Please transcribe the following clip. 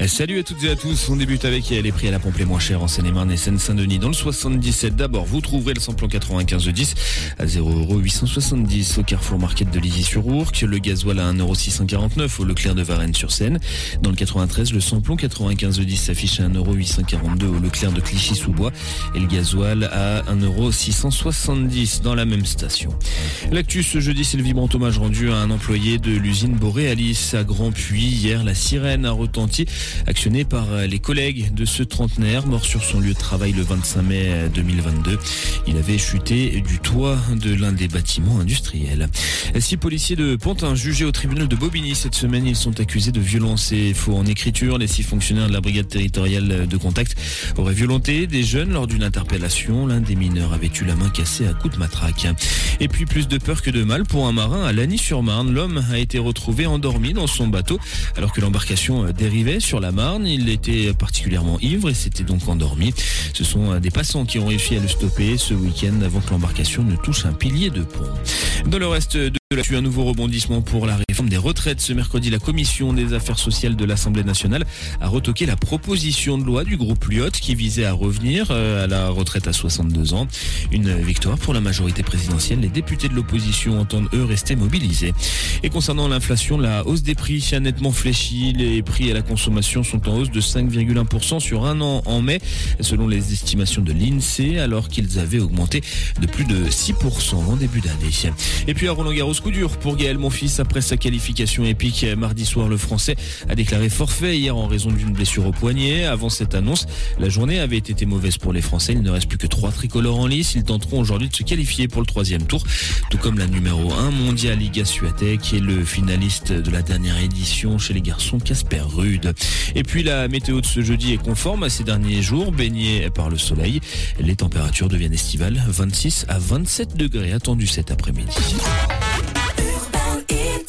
Eh, salut à toutes et à tous. On débute avec les prix à la pompe les moins chers en Seine-et-Marne et Seine-Saint-Denis. Dans le 77, d'abord, vous trouverez le samplon 95 de 10 à 0,870€ au Carrefour Market de Lizy-sur-Ourcq. Le gasoil à 1,649€ au Leclerc de Varennes-sur-Seine. Dans le 93, le samplon 95 de 10 s'affiche à 1,842€ au Leclerc de Clichy-sous-Bois et le gasoil à 1,670€ dans la même station. L'actu ce jeudi, c'est le vibrant hommage rendu à un employé de l'usine Boréalis à Grand Puy. Hier, la sirène a retenti, actionnée par les collègues de ce trentenaire, mort sur son lieu de travail le 25 mai 2022. Il avait chuté du toit de l'un des bâtiments industriels. Six policiers de Pontin jugés au tribunal de Bobigny cette semaine, ils sont accusés de violence et faux en écriture. Les six fonctionnaires de la brigade territoriale de contact auraient violenté des jeunes lors d'une interpellation. L'un des mineurs avait eu la main cassée à coups de matraque. Et puis plus de peur que de mal pour un marin à Lagny-sur-Marne. L'homme a été retrouvé endormi dans son bateau alors que l'embarcation dérivait sur la Marne. Il était particulièrement ivre et s'était donc endormi. Ce sont des passants qui ont réussi à le stopper ce week-end avant que l'embarcation ne touche un pilier de pont. Dans le reste de un nouveau rebondissement pour la réforme des retraites. Ce mercredi, la commission des affaires sociales de l'Assemblée nationale a retoqué la proposition de loi du groupe Lyot qui visait à revenir à la retraite à 62 ans. Une victoire pour la majorité présidentielle. Les députés de l'opposition entendent eux rester mobilisés. Et concernant l'inflation, la hausse des prix a nettement fléchi. Les prix à la consommation sont en hausse de 5,1% sur un an en mai, selon les estimations de l'INSEE, alors qu'ils avaient augmenté de plus de 6% en début d'année. Et puis à Roland Coup dur pour Gaël Monfils après sa qualification épique mardi soir. Le Français a déclaré forfait hier en raison d'une blessure au poignet. Avant cette annonce, la journée avait été mauvaise pour les Français. Il ne reste plus que trois tricolores en lice. Ils tenteront aujourd'hui de se qualifier pour le troisième tour, tout comme la numéro 1 mondiale Liga Suatec et le finaliste de la dernière édition chez les garçons Casper Rude. Et puis la météo de ce jeudi est conforme à ces derniers jours, baignée par le soleil. Les températures deviennent estivales, 26 à 27 degrés attendus cet après-midi.